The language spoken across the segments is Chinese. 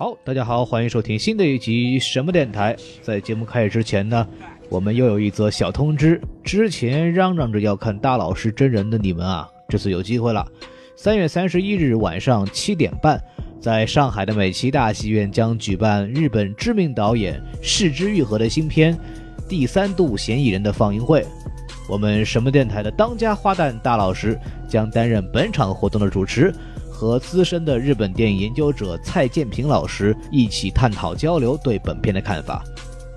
好，大家好，欢迎收听新的一集什么电台。在节目开始之前呢，我们又有一则小通知：之前嚷嚷着要看大老师真人的你们啊，这次有机会了。三月三十一日晚上七点半，在上海的美琪大戏院将举办日本知名导演市之愈合的新片《第三度嫌疑人》的放映会。我们什么电台的当家花旦大老师将担任本场活动的主持。和资深的日本电影研究者蔡建平老师一起探讨交流对本片的看法。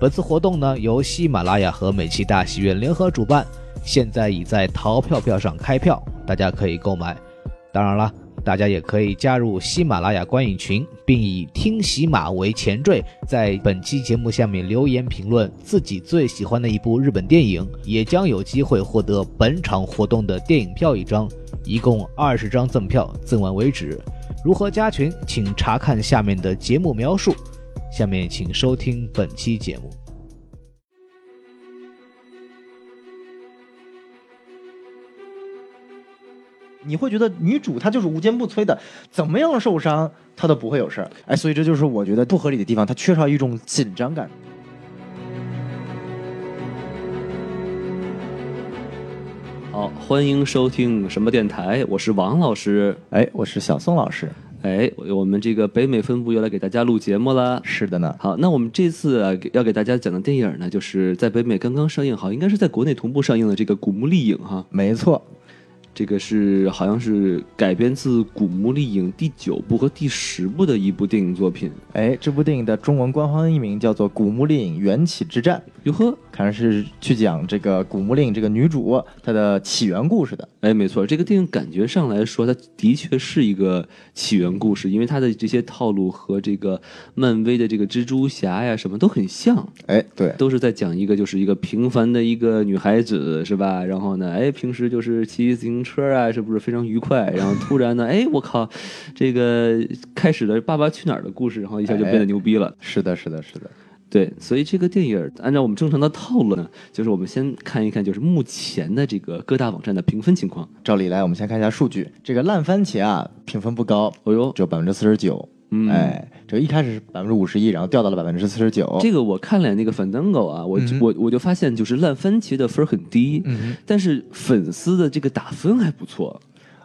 本次活动呢由喜马拉雅和美琪大戏院联合主办，现在已在淘票票上开票，大家可以购买。当然了，大家也可以加入喜马拉雅观影群，并以听喜马为前缀，在本期节目下面留言评论自己最喜欢的一部日本电影，也将有机会获得本场活动的电影票一张。一共二十张赠票，赠完为止。如何加群，请查看下面的节目描述。下面请收听本期节目。你会觉得女主她就是无坚不摧的，怎么样受伤她都不会有事儿。哎，所以这就是我觉得不合理的地方，她缺少一种紧张感。好，欢迎收听什么电台？我是王老师，哎，我是小宋老师，哎，我们这个北美分部又来给大家录节目了。是的呢。好，那我们这次啊要给大家讲的电影呢，就是在北美刚刚上映，好，应该是在国内同步上映的这个《古墓丽影》哈。没错。这个是好像是改编自《古墓丽影》第九部和第十部的一部电影作品。哎，这部电影的中文官方译名叫做《古墓丽影：缘起之战》。哟呵，看来是去讲这个古墓丽影这个女主她的起源故事的。哎，没错，这个电影感觉上来说，它的确是一个起源故事，因为它的这些套路和这个漫威的这个蜘蛛侠呀什么都很像。哎，对，都是在讲一个就是一个平凡的一个女孩子，是吧？然后呢，哎，平时就是骑自行车啊，是不是非常愉快？然后突然呢，哎，我靠，这个开始了《爸爸去哪儿》的故事，然后一下就变得牛逼了。是的，是的，是的，对。所以这个电影按照我们正常的套路呢，就是我们先看一看，就是目前的这个各大网站的评分情况。照理来，我们先看一下数据。这个烂番茄啊，评分不高，哦呦，只有百分之四十九。嗯，哎，这个一开始是百分之五十一，然后掉到了百分之四十九。这个我看了那个反单狗啊，我我我就发现，就是烂番茄的分很低，嗯，但是粉丝的这个打分还不错。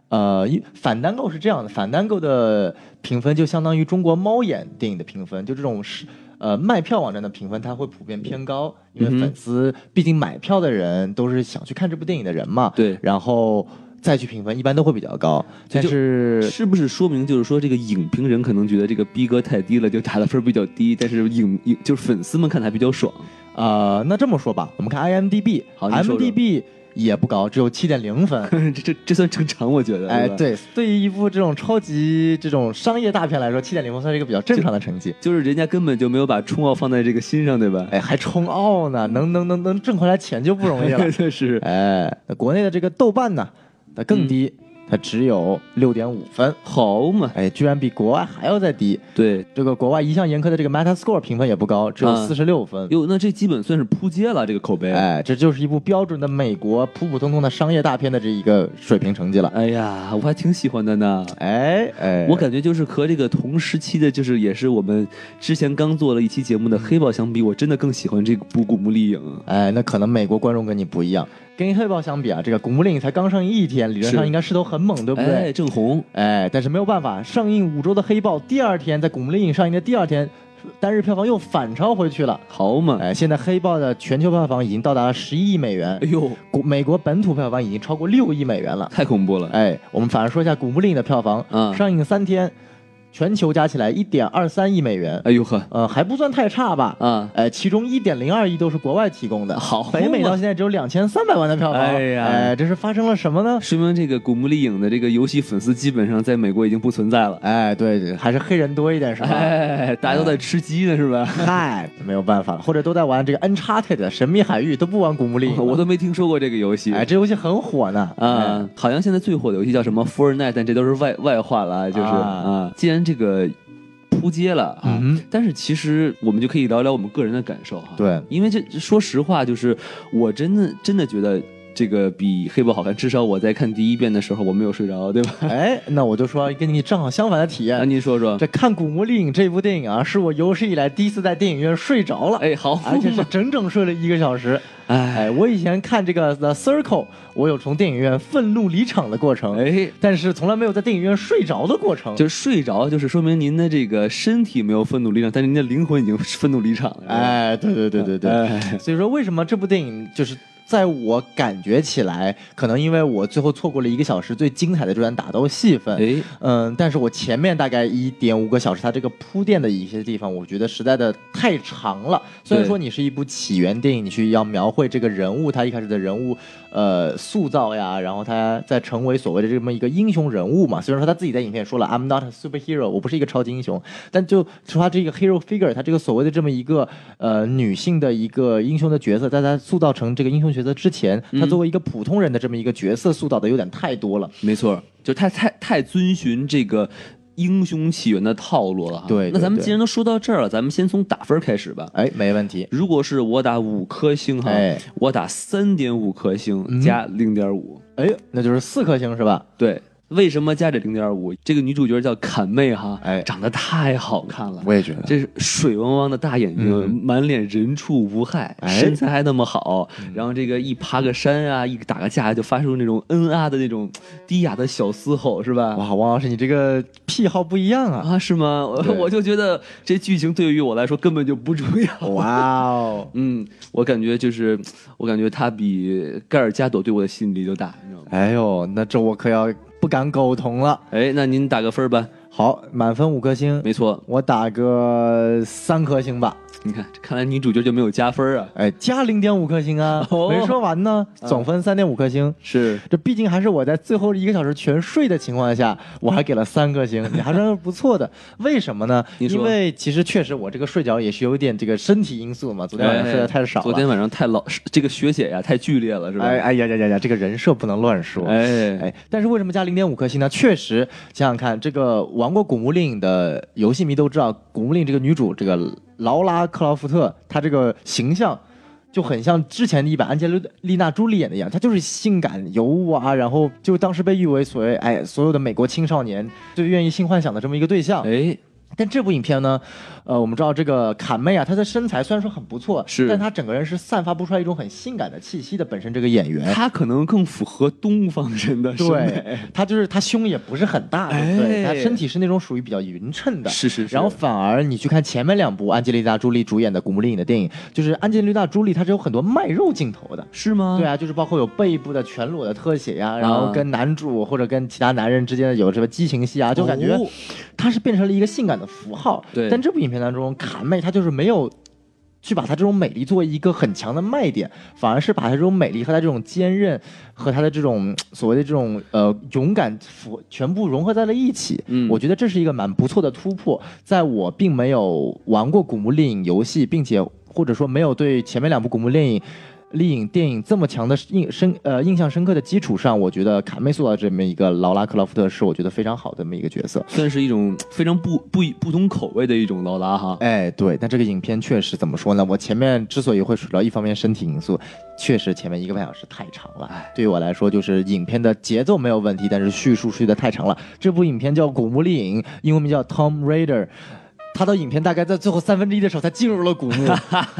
呃，一反单购是这样的，反单购的评分就相当于中国猫眼电影的评分，就这种是呃卖票网站的评分，它会普遍偏高，因为粉丝毕竟买票的人都是想去看这部电影的人嘛，对，然后再去评分，一般都会比较高。但是是不是说明就是说这个影评人可能觉得这个逼格太低了，就打的分比较低，但是影影就是粉丝们看的还比较爽啊？那这么说吧，我们看 IMDB，IMDB。也不高，只有七点零分，这这这算正常，我觉得。哎，对，对于一部这种超级这种商业大片来说，七点零分算是一个比较正常的成绩。就是人家根本就没有把冲奥放在这个心上，对吧？哎，还冲奥呢，能能能能挣回来钱就不容易了。是，哎，国内的这个豆瓣呢，它更低。它只有六点五分，好嘛？哎，居然比国外还要再低。对，这个国外一向严苛的这个 Metascore 评分也不高，只有四十六分。哟，那这基本算是扑街了，这个口碑。哎，这就是一部标准的美国普普通通的商业大片的这一个水平成绩了。哎呀，我还挺喜欢的呢。哎哎，我感觉就是和这个同时期的，就是也是我们之前刚做了一期节目的《黑豹》相比，我真的更喜欢这部《古墓丽影》。哎，那可能美国观众跟你不一样。跟黑豹相比啊，这个《古墓丽影》才刚上映一天，理论上应该势头很猛，对不对？正红，哎，但是没有办法，上映五周的黑豹第二天，在《古墓丽影》上映的第二天，单日票房又反超回去了。好嘛，哎，现在黑豹的全球票房已经到达了十一亿美元。哎呦，美国本土票房已经超过六亿美元了，太恐怖了。哎，我们反而说一下《古墓丽影》的票房，嗯，上映三天。全球加起来一点二三亿美元，哎呦呵，呃，还不算太差吧？啊，哎，其中一点零二亿都是国外提供的，好，北美到现在只有两千三百万的票房，哎呀，哎，这是发生了什么呢？说明这个《古墓丽影》的这个游戏粉丝基本上在美国已经不存在了，哎，对对，还是黑人多一点是吧？哎，大家都在吃鸡呢是吧？嗨，没有办法了，或者都在玩这个 Uncharted 神秘海域，都不玩《古墓丽影》，我都没听说过这个游戏，哎，这游戏很火呢，啊，好像现在最火的游戏叫什么《Fortnite》，但这都是外外话了，就是啊，既然这个。扑街了啊！但是其实我们就可以聊聊我们个人的感受哈。对，因为这说实话，就是我真的真的觉得这个比黑豹好看，至少我在看第一遍的时候我没有睡着，对吧？哎，那我就说跟你正好相反的体验那。您说说，这看《古墓丽影》这部电影啊，是我有史以来第一次在电影院睡着了，哎，好，而且是整整睡了一个小时。哎，哎，我以前看这个《The Circle》，我有从电影院愤怒离场的过程，哎，但是从来没有在电影院睡着的过程。就是睡着，就是说明您的这个身体没有愤怒离场，但是您的灵魂已经愤怒离场了。哎，对对对对对，哎所以说为什么这部电影就是在我感觉起来，可能因为我最后错过了一个小时最精彩的这段打斗戏份，哎，嗯，但是我前面大概一点五个小时，它这个铺垫的一些地方，我觉得实在的太长了。虽然说你是一部起源电影，你去要描绘这个人物，他一开始的人物呃塑造呀，然后他在成为所谓的这么一个英雄人物嘛。虽然说他自己在影片也说了 I'm not a superhero，我不是一个超级英雄，但就说他这个 hero figure，他这个所谓的这么一个呃女性的一个英雄的角色，在他塑造成这个英雄角色之前，他作为一个普通人的这么一个角色塑造的有点太多了。没错，就太太太遵循这个英雄起源的套路了哈。对对对那咱们既然都说到这儿了，咱们先从打分开始吧。哎，没问题。如果是我打五颗星哈，哎我打三点五颗星加零点五。哎，那就是四颗星是吧？对，为什么加这零点五？这个女主角叫坎妹哈，哎长得太好看了。我也觉得这是水汪汪的大眼睛，嗯满脸人畜无害，哎身材还那么好，然后这个一爬个山啊，一打个架就发出那种嗯啊的那种低哑的小嘶吼，是吧？哇，王老师，你这个癖好不一样啊！啊，是吗？我就觉得这剧情对于我来说根本就不重要。哇哦，嗯，我感觉就是，我感觉他比盖尔加朵对我的吸引力就大，你知道吗？哎呦，那这我可要不敢苟同了。哎，那您打个分儿吧。好，满分五颗星，没错，我打个三颗星吧。你看，看来女主角就没有加分啊。哎，加零点五颗星啊，哦没说完呢，总分三点五颗星。是，这毕竟还是我在最后一个小时全睡的情况下，我还给了三颗星，你还算是不错的。为什么呢？因为其实确实我这个睡觉也是有一点这个身体因素嘛，昨天晚上睡得太少了。哎昨天晚上太老，这个血血呀太剧烈了，是吧？哎哎呀呀呀呀，这个人设不能乱说。哎哎，但是为什么加零点五颗星呢？确实，想想看，这个玩过《古墓丽影》的游戏迷都知道，《古墓丽影》这个女主这个劳拉·克劳福特，她这个形象就很像之前的一版安吉丽娜·朱莉演的一样，她就是性感尤物啊，然后就当时被誉为所谓哎所有的美国青少年最愿意性幻想的这么一个对象。哎，但这部影片呢，呃，我们知道这个卡妹啊，她的身材虽然说很不错，是但她整个人是散发不出来一种很性感的气息的。本身这个演员，她可能更符合东方人的审对美。，她就是她胸也不是很大，哎对，她身体是那种属于比较匀称的。是是是，然后反而你去看前面两部安吉丽娜·朱莉主演的《古墓丽影》的电影，就是安吉丽娜·朱莉她是有很多卖肉镜头的。是吗？对啊，就是包括有背部的全裸的特写呀、然后跟男主或者跟其他男人之间的有什么激情戏啊，就感觉哦她是变成了一个性感的符号。对但这部影片当中，卡妹她就是没有。去把她这种美丽作为一个很强的卖点，反而是把她这种美丽和她这种坚韧和她的这种所谓的这种呃勇敢符全部融合在了一起。嗯我觉得这是一个蛮不错的突破。在我并没有玩过《古墓丽影》游戏，并且或者说没有对前面两部《古墓丽影》丽影电影这么强的印深呃印象深刻的基础上，我觉得卡梅塑造这么一个劳拉克劳福特是我觉得非常好的这么一个角色。算是一种非常不不不同口味的一种劳拉哈。哎，对，但这个影片确实怎么说呢？我前面之所以会说到一方面身体因素，确实前面一个半小时太长了。对于我来说，就是影片的节奏没有问题，但是叙述叙的太长了。这部影片叫《古墓丽影》，英文名叫《Tom Raider》。他到影片大概在最后三分之一的时候才进入了古墓，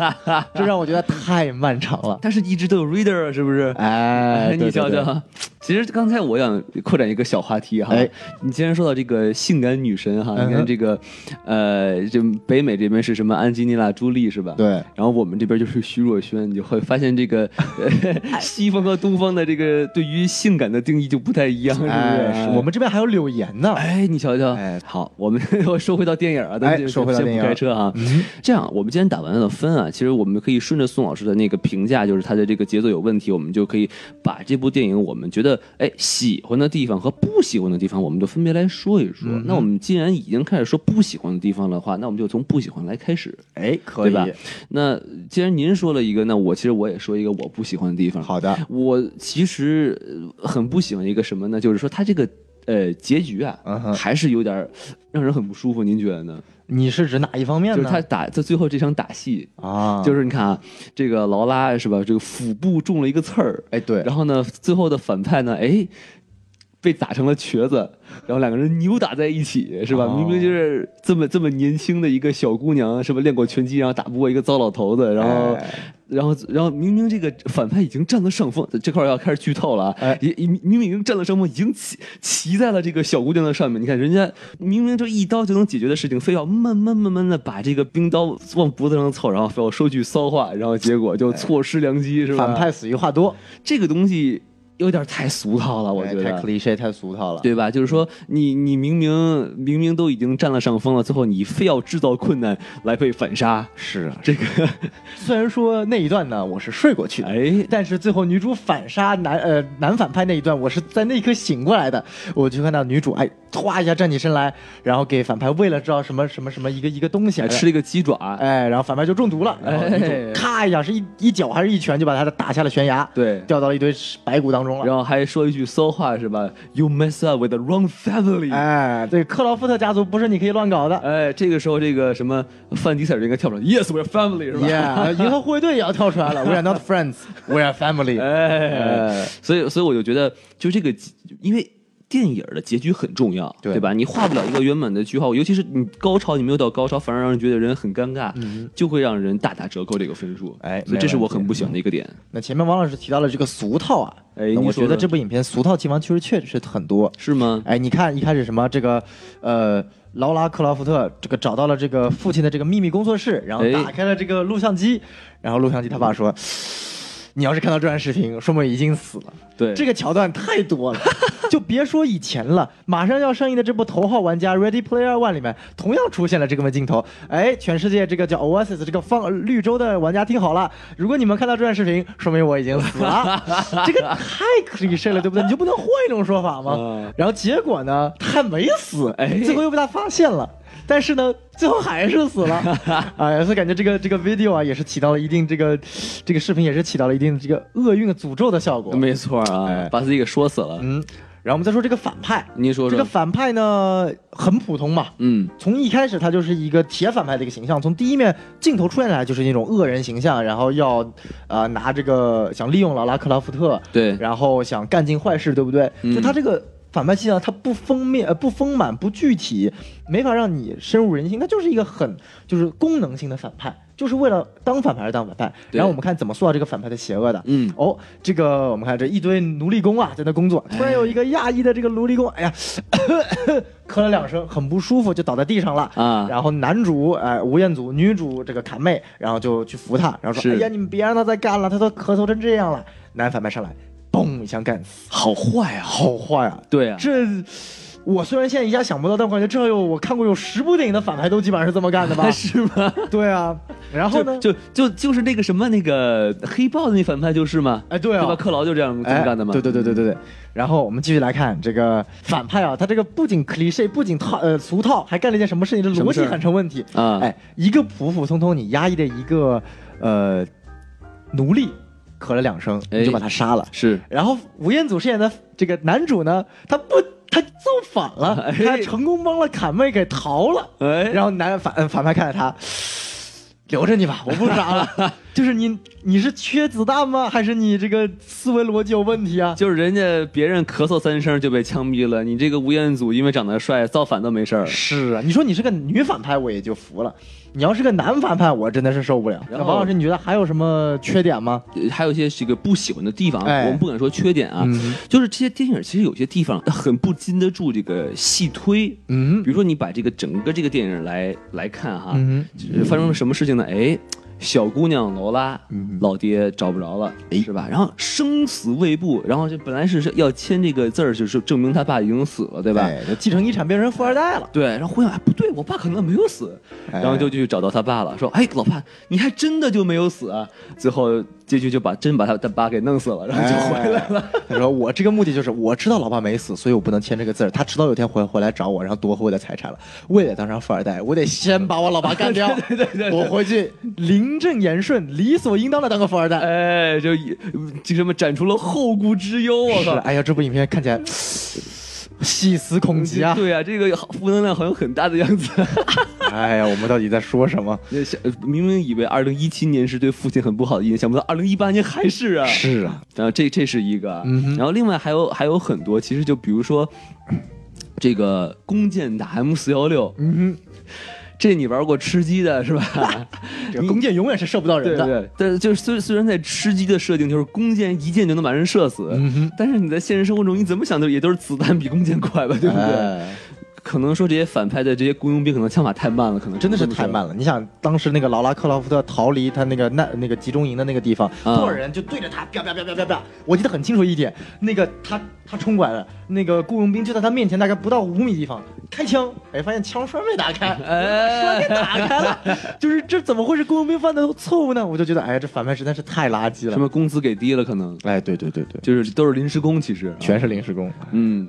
这让我觉得太漫长了。但是一直都有 reader 是不是？哎，你瞧瞧，其实刚才我想扩展一个小话题哈，哎你既然说到这个性感女神哈，你看这个，呃，这北美这边是什么安吉丽娜·朱莉是吧？。对，然后我们这边就是徐若瑄，你就会发现这个、呃、西方和东方的这个对于性感的定义就不太一样，是不是？哎，我们这边还有柳岩呢。哎，你瞧瞧，哎好，我们又说回到电影啊，说回到先电影不开车啊。嗯这样，我们今天打完了分啊，其实我们可以顺着宋老师的那个评价，就是他的这个节奏有问题，我们就可以把这部电影我们觉得哎喜欢的地方和不喜欢的地方，我们就分别来说一说。嗯那我们既然已经开始说不喜欢的地方的话，那我们就从不喜欢来开始，哎，可以，对吧？那既然您说了一个，那我其实我也说一个我不喜欢的地方。好的，我其实呃很不喜欢一个什么呢？就是说他这个呃结局啊，还是有点让人很不舒服。您觉得呢？你是指哪一方面呢？就是他打在最后这场打戏，啊，就是你看啊，这个劳拉是吧？这个腹部中了一个刺儿，哎对，然后呢，最后的反派呢，哎，被打成了瘸子，然后两个人扭打在一起，是吧？哦明明就是这么这么年轻的一个小姑娘，是吧？练过拳击，然后打不过一个糟老头子，然后。哎然后，然后明明这个反派已经占了上风，这块要开始剧透了啊！哎也也明明已经占了上风，已经骑骑在了这个小姑娘的上面。你看人家明明就一刀就能解决的事情，非要慢慢慢慢的把这个冰刀往脖子上凑，然后非要说句骚话，然后结果就错失良机，是吧？反派死于话多，这个东西有点太俗套了，我觉得。太。cliche 太俗套了。对吧？就是说，你你明明明明都已经占了上风了，最后你非要制造困难来被反杀，是啊，这个，虽然说那一段呢我是睡过去的，哎，但是最后女主反杀男呃男反派那一段，我是在那一刻醒过来的。我就看到女主哎，唰一下站起身来，然后给反派喂了知道什么什么什么一个一个东西，还吃了一个鸡爪，哎，然后反派就中毒了，然后女主哎咔一下是一一脚还是一拳就把他打下了悬崖，对，掉到了一堆白骨当中了。然后还说一句骚话是吧？You mess up with the wrong family。哎，对克劳福特家族不是你可以乱搞的。哎，这个时候这个什么范迪塞尔应该跳出来，Yes, we're family 是吧 Yeah，银河护卫队也要跳出来了。We are not friends, we are family。哎哎，所以所以我就觉得，就这个，因为电影的结局很重要，对吧？你画不了一个圆满的句号，尤其是你高潮你没有到高潮，反而让人觉得人很尴尬，就会让人大打折扣这个分数。哎所以这是我很不喜欢的一个点。那前面王老师提到了这个俗套啊，哎我觉得这部影片俗套地方确实确实很多。是吗？哎，你看一开始什么这个呃，劳拉克劳福特这个找到了这个父亲的这个秘密工作室，然后哎打开了这个录像机，然后录像机他爸说。你要是看到这段视频，说明已经死了。对，这个桥段太多了，就别说以前了，马上要上映的这部《头号玩家》（Ready Player One） 里面同样出现了这个么镜头。哎，全世界这个叫 Oasis 这个方绿洲的玩家听好了，如果你们看到这段视频，说明我已经死了。这个太 cliché 了，对不对？你就不能换一种说法吗？嗯然后结果呢，他还没死，哎最后又被他发现了。但是呢，最后还是死了，哎，所以感觉这个这个 video 啊，也是起到了一定这个这个视频也是起到了一定这个厄运的诅咒的效果。没错啊，哎。把自己给说死了。嗯，然后我们再说这个反派，您说说，这个反派呢很普通嘛，嗯，从一开始他就是一个铁反派的一个形象，从第一面镜头出现来就是那种恶人形象，然后要呃拿这个想利用劳拉克拉夫特，对，然后想干尽坏事，对不对？嗯。就他这个反派形象，它不丰面呃不丰满不具体，没法让你深入人心，它就是一个很就是功能性的反派，就是为了当反派而当反派。然后我们看怎么塑造这个反派的邪恶的。嗯，哦，这个我们看这一堆奴隶工啊，在那工作，突然有一个亚裔的这个奴隶工，哎呀，咳了两声，很不舒服，就倒在地上了。啊，然后男主哎吴彦祖，女主这个卡妹，然后就去扶他，然后说：“是哎呀，你们别让他再干了，他都咳嗽成这样了。”男反派上来，嘣一枪干死，好坏啊，好坏啊！对啊，这我虽然现在一下想不到，但我感觉至少有我看过有十部电影的反派都基本上是这么干的吧？是吗？对啊，然后呢？就就就就是那个什么那个黑豹的那反派就是嘛，哎，对啊，对吧？克劳就这样这么哎，干的嘛。对对对对对对。然后我们继续来看这个反派啊，他这个不仅 cliche，不仅套呃俗套，还干了一件什么事情？这逻辑很成问题。啊，哎，一个普普通通你压抑的一个呃奴隶，咳了两声，哎你就把他杀了。是然后吴彦祖饰演的这个男主呢，他不，他造反了，哎他成功帮了侃妹给逃了。哎，然后男反呃反派看着他，留着你吧，我不杀了。就是你你是缺子弹吗？还是你这个思维逻辑有问题啊？就是人家别人咳嗽三声就被枪毙了，你这个吴彦祖因为长得帅造反都没事儿。是啊，你说你是个女反派，我也就服了。你要是个男反派，我真的是受不了。那王老师，你觉得还有什么缺点吗？呃还有一些这个不喜欢的地方，哎我们不敢说缺点啊，嗯就是这些电影其实有些地方很不经得住这个细推。嗯比如说你把这个整个这个电影来来看哈，嗯发生了什么事情呢？哎，小姑娘劳拉，嗯老爹找不着了，哎是吧？然后生死未卜，然后就本来是是要签这个字儿，就是证明他爸已经死了，对吧？继承遗产变成富二代了。对，然后回想，哎，不对，我爸可能没有死，哎然后就去找到他爸了，说，哎，老爸，你还真的就没有死啊？最后结局就把真把他的爸给弄死了，然后就回来了。哎他说：“我这个目的就是我知道老爸没死，所以我不能签这个字儿。他迟早有一天回回来找我，然后夺回我的财产了。为了当上富二代，我得先把我老爸干掉。对对对我回去名正言顺、理所应当的当个富二代。哎，就就这么展出了后顾之忧，我靠！是哎呀，这部影片看起来细思恐极啊！对啊，这个负能量好像很大的样子。哎呀，我们到底在说什么？那想明明以为二零一七年是对父亲很不好的印象，想不到二零一八年还是啊。是啊，然后这这是一个，嗯然后另外还有还有很多，其实就比如说这个弓箭打 M 四幺六，嗯这你玩过吃鸡的是吧？这弓箭永远是射不到人的。对对，但就是虽虽然在吃鸡的设定就是弓箭一箭就能把人射死，嗯，但是你在现实生活中你怎么想都也都是子弹比弓箭快吧，对不对？哎可能说这些反派的这些雇佣兵可能枪法太慢了，可能真的是太慢了。你想，当时那个劳拉克劳福特逃离他那个那那个集中营的那个地方，啊多少人就对着他啪啪啪啪啪啪。我记得很清楚一点，那个他他冲过来了，那个雇佣兵就在他面前大概不到五米地方开枪，哎，发现枪栓没打开，哎栓给打开了，就是这怎么会是雇佣兵犯的错误呢？我就觉得，哎，这反派实在是太垃圾了。什么工资给低了，可能哎，对对对对，就是都是临时工，其实全是临时工。嗯，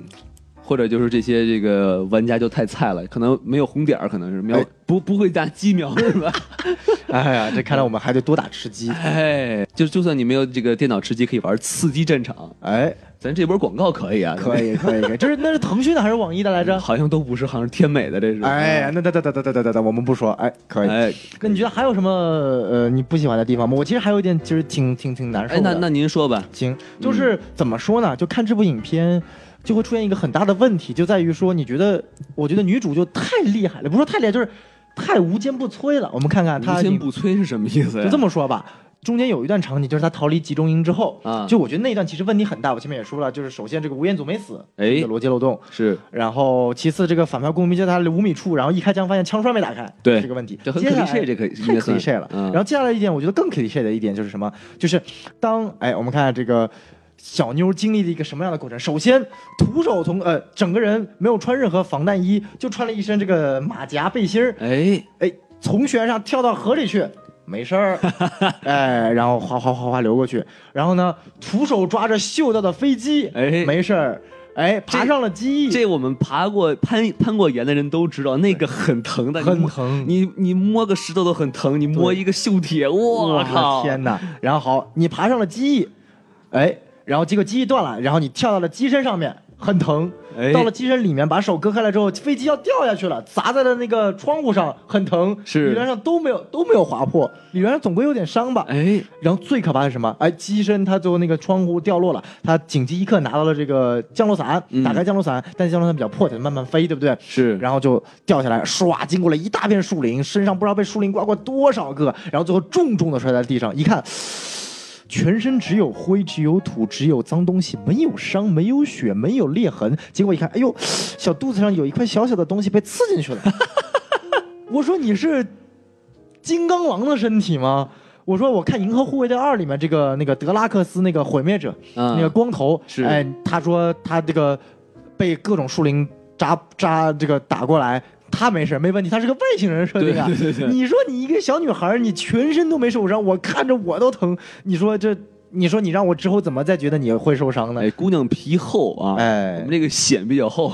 或者就是这些这个玩家就太菜了，可能没有红点儿，可能是瞄、哎不不会打鸡瞄是吧？哎呀，这看来我们还得多打吃鸡。哎，就就算你没有这个电脑吃鸡，可以玩刺激战场，哎，咱这波广告可以啊，可以可以可以，这是那是腾讯的还是网易的来着？好像都不是，好像是天美的，这是。哎呀，那等等等等等等等，我们不说，哎，可以。哎那你觉得还有什么呃你不喜欢的地方吗？我其实还有一点，其实挺挺挺难受哎，那那您说吧，行，就是怎么说呢？就看这部影片。就会出现一个很大的问题，就在于说，你觉得，我觉得女主就太厉害了，不是说太厉害，就是太无坚不摧了。我们看看她无坚不摧是什么意思呀？就这么说吧，中间有一段场景，就是他逃离集中营之后，啊就我觉得那一段其实问题很大。我前面也说了，就是首先这个吴彦祖没死，哎这个逻辑漏洞，是然后其次这个反派雇佣兵就在他五米处，然后一开枪发现枪栓没打开，对这个问题。这很接下来 cliché，这可以应太该算 cliché 了。嗯然后接下来一点，我觉得更 cliché 的一点就是什么？就是当哎，我们看这个。小妞经历了一个什么样的过程？首先，徒手从呃整个人没有穿任何防弹衣，就穿了一身这个马甲背心儿，哎，哎，从悬崖上跳到河里去，没事儿，哎，然后哗哗哗哗流过去，然后呢，徒手抓着嗅到的飞机，哎。没事儿，哎，爬上了机翼，这我们爬过攀攀过岩的人都知道，那个很疼的，很疼。你你摸个石头都很疼，你摸一个锈铁，我靠！天哪！然后好，你爬上了机翼，哎，然后结果机翼断了，然后你跳到了机身上面，很疼。哎到了机身里面，把手割开了之后，飞机要掉下去了，砸在了那个窗户上，很疼。是理论上都没有都没有划破，理论上总归有点伤吧。哎，然后最可怕的是什么？哎，机身它最后那个窗户掉落了，他紧急一刻拿到了这个降落伞，嗯打开降落伞，但是降落伞比较破，得慢慢飞，对不对？是然后就掉下来，唰，经过了一大片树林，身上不知道被树林刮过多少个，然后最后重重的摔在地上，一看。全身只有灰，只有土，只有脏东西，没有伤，没有血，没有裂痕。结果一看，哎呦，小肚子上有一块小小的东西被刺进去了。我说你是金刚狼的身体吗？我说我看《银河护卫队二》里面这个那个德拉克斯那个毁灭者，啊那个光头，是哎，他说他这个被各种树林扎扎这个打过来。他没事，没问题，他是个外星人设定啊。对对对对你说你一个小女孩，你全身都没受伤，我看着我都疼。你说这，你说你让我之后怎么再觉得你会受伤呢？哎，姑娘皮厚啊，哎我们这个显比较厚，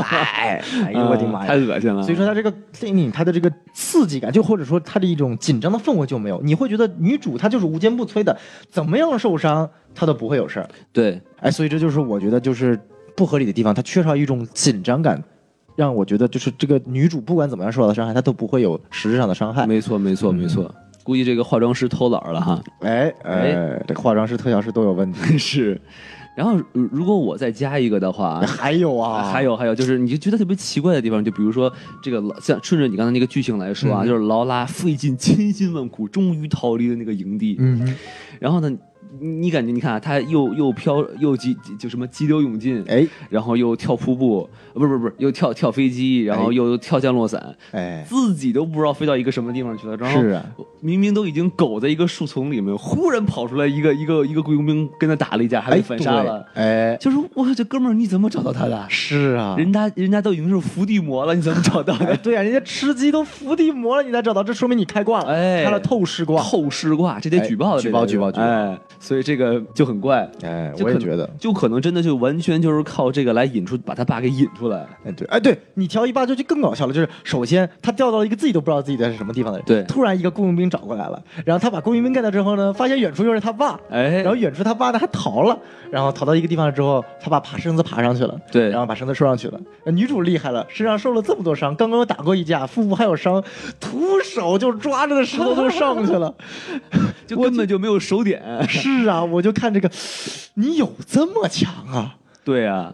哎，哎呦我的妈呀太！恶心了。所以说，他这个电影他的这个刺激感，就或者说他的一种紧张的氛围就没有，你会觉得女主她就是无坚不摧的，怎么样受伤她都不会有事儿。对，哎，所以这就是我觉得就是不合理的地方，它缺少一种紧张感，让我觉得就是这个女主不管怎么样受到的伤害，她都不会有实质上的伤害。没错没错没错。估计这个化妆师偷懒了哈。哎哎，这化妆师、特效师都有问题。是。然后如如果我再加一个的话，还有啊，还有还有，就是你就觉得特别奇怪的地方，就比如说这个劳像顺着你刚才那个剧情来说啊，嗯就是劳拉费尽千辛万苦，终于逃离了那个营地，嗯，然后呢，你你感觉你看啊，他又又飘又急就什么急流勇进，哎然后又跳瀑布，呃不是不是不是，又跳跳飞机，然后哎又跳降落伞，哎，自己都不知道飞到一个什么地方去了。然后是啊，明明都已经苟在一个树丛里面，忽然跑出来一个一个一个雇佣兵跟他打了一架，还被哎反杀了。对哎，就是哇这哥们儿你怎么找到他的？是啊，人家人家都已经是伏地魔了，你怎么找到 哎，的？对啊，人家吃鸡都伏地魔了，你才找到，这说明你开挂了，哎开了透视挂。透视挂，这得举报的，哎举报这得是举报举报哎，所以这个就很怪。哎，我也觉得，就可能真的就完全就是靠这个来引出，把他爸给引出来。哎对，哎对你调一爸就就更搞笑了，就是首先他调到了一个自己都不知道自己在是什么地方的人，对突然一个雇佣兵找过来了，然后他把雇佣兵干掉之后呢，发现远处又是他爸，哎然后远处他爸呢还逃了，然后逃到一个地方之后，他爸爬绳子爬上去了，对然后把绳子收上去了。呃女主厉害了，身上受了这么多伤，刚刚又打过一架，腹部还有伤，徒手就抓着那石头就上去了。就根本就没有手点。是啊，我就看这个，你有这么强啊？对啊，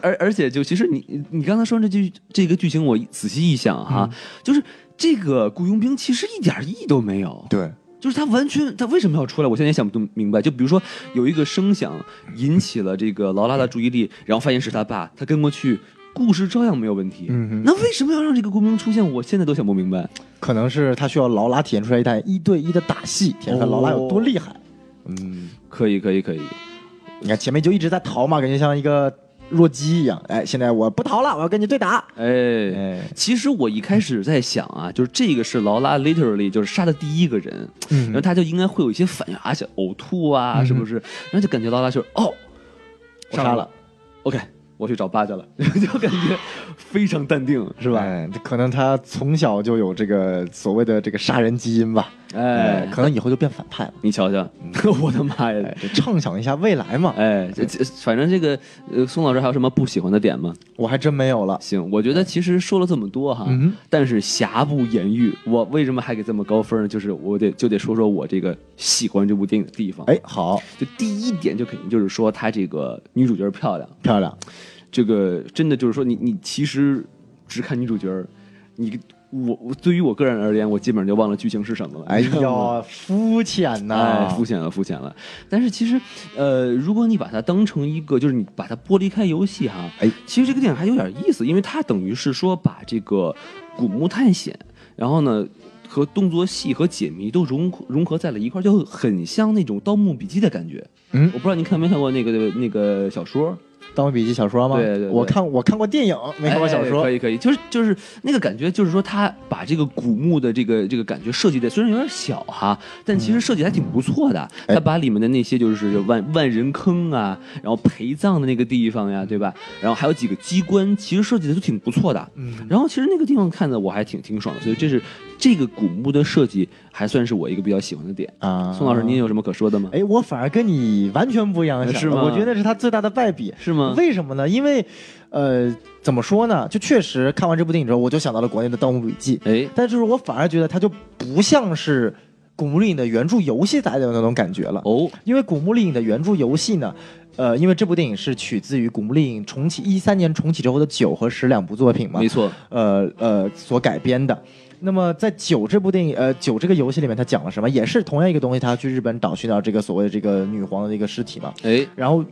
而而且就其实你你刚才说这句这个剧情，我仔细一想哈，就是这个雇佣兵其实一点意义都没有。对，就是他完全，他为什么要出来？我现在也想不明白。就比如说有一个声响引起了这个劳拉的注意力，然后发现是他爸，他跟过去，故事照样没有问题。嗯那为什么要让这个雇佣兵出现？我现在都想不明白。可能是他需要劳拉体现出来一台一对一的打戏，体现出来劳拉有多厉害。嗯，可以，可以，可以。你看前面就一直在逃嘛，感觉像一个弱鸡一样。哎，现在我不逃了，我要跟你对打。哎，哎，其实我一开始在想啊，就是这个是劳拉 literally 就是杀的第一个人，嗯然后他就应该会有一些反应，而且呕吐啊，嗯是不是？然后就感觉劳拉就是哦，我杀了，，OK，我去找爸去了，就感觉非常淡定，是吧？哎，可能他从小就有这个所谓的这个杀人基因吧。哎，可能以后就变反派了。你瞧瞧，我的妈呀！畅想一下未来嘛。哎，这这反正这个呃，宋老师还有什么不喜欢的点吗？我还真没有了。行，我觉得其实说了这么多哈，嗯但是瑕不掩瑜。我为什么还给这么高分呢？就是我得就得说说我这个喜欢这部电影的地方。哎，好，就第一点就肯定就是说她这个女主角漂亮，漂亮。这个真的就是说你你其实只看女主角儿，你我我对于我个人而言，我基本上就忘了剧情是什么了。哎你知道吗呀，肤浅呐、哎，肤浅了，肤浅了。但是其实，呃，如果你把它当成一个，就是你把它剥离开游戏哈，哎，其实这个电影还有点意思，因为它等于是说把这个古墓探险，然后呢和动作戏和解谜都融融合在了一块儿，就很像那种《盗墓笔记》的感觉。嗯我不知道你看没看过那个那个小说，《盗墓笔记》小说吗？对对对我看我看过电影，没看过小说。哎可以可以，就是就是那个感觉，就是说他把这个古墓的这个这个感觉设计的虽然有点小哈，但其实设计还挺不错的。哎他把里面的那些就是万万人坑啊，然后陪葬的那个地方呀，对吧？然后还有几个机关，其实设计的都挺不错的。嗯，然后其实那个地方看的我还挺挺爽的，所以这是这个古墓的设计还算是我一个比较喜欢的点。啊，宋老师，您有什么可说的吗？哎，我反而跟你完全不一样的，是吗我觉得那是他最大的败笔。是吗？为什么呢？因为，呃，怎么说呢？就确实看完这部电影之后，我就想到了国内的《盗墓笔记》，哎，但就是我反而觉得它就不像是《古墓丽影》的原著游戏带来的那种感觉了。哦，因为《古墓丽影》的原著游戏呢，呃，因为这部电影是取自于《古墓丽影》重启一三年重启之后的九和十两部作品嘛，没错，呃呃所改编的。那么在九这部电影，呃九这个游戏里面，它讲了什么？也是同样一个东西，他要去日本岛寻找这个所谓的这个女皇的一个尸体嘛。哎，然后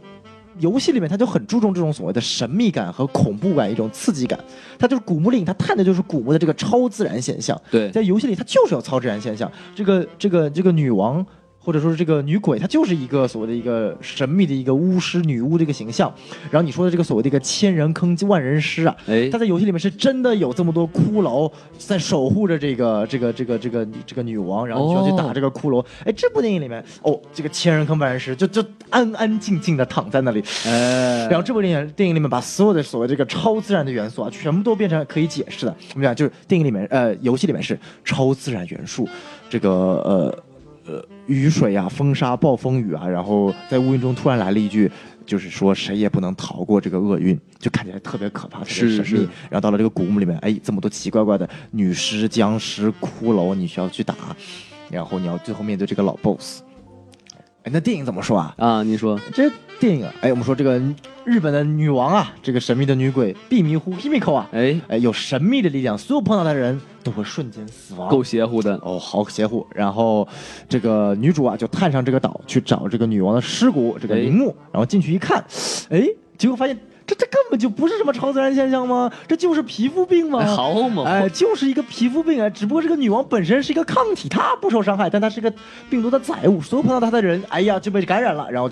游戏里面他就很注重这种所谓的神秘感和恐怖感，一种刺激感。他就是古墓丽影，他探的就是古墓的这个超自然现象。对，在游戏里，他就是有超自然现象。这个这个这个女王，或者说是这个女鬼，她就是一个所谓的一个神秘的一个巫师女巫这个形象。然后你说的这个所谓的一个千人坑万人尸啊，哎她，在游戏里面是真的有这么多骷髅在守护着这个这个这个这个这个女王，然后你需要去打这个骷髅。哎，这部电影里面，哦，这个千人坑万人尸就就安安静静的躺在那里。哎，然后这部电影电影里面把所有的所谓这个超自然的元素啊，全部都变成可以解释的。我们讲就是电影里面，呃，游戏里面是超自然元素，这个呃呃雨水啊、风沙、暴风雨啊，然后在乌云中突然来了一句。就是说，谁也不能逃过这个厄运，就看起来特别可怕，是神秘。是然后到了这个古墓里面，哎，这么多奇奇怪怪的女尸、僵尸、骷髅，你需要去打，然后你要最后面对这个老 boss。哎，那电影怎么说啊？啊，你说，这电影啊，哎，我们说这个日本的女王啊，这个神秘的女鬼碧迷糊 Himiko 啊，哎，哎，有神秘的力量，所有碰到她的人都会瞬间死亡。够邪乎的，哦，好邪乎。然后这个女主啊，就探上这个岛去找这个女王的尸骨，这个哎陵墓，然后进去一看，哎，结果发现这这根本就不是什么超自然现象吗？这就是皮肤病吗？哎，好嘛，哎，就是一个皮肤病啊！只不过这个女王本身是一个抗体，她不受伤害，但她是个病毒的载物，所有碰到她的人，哎呀就被感染了，然后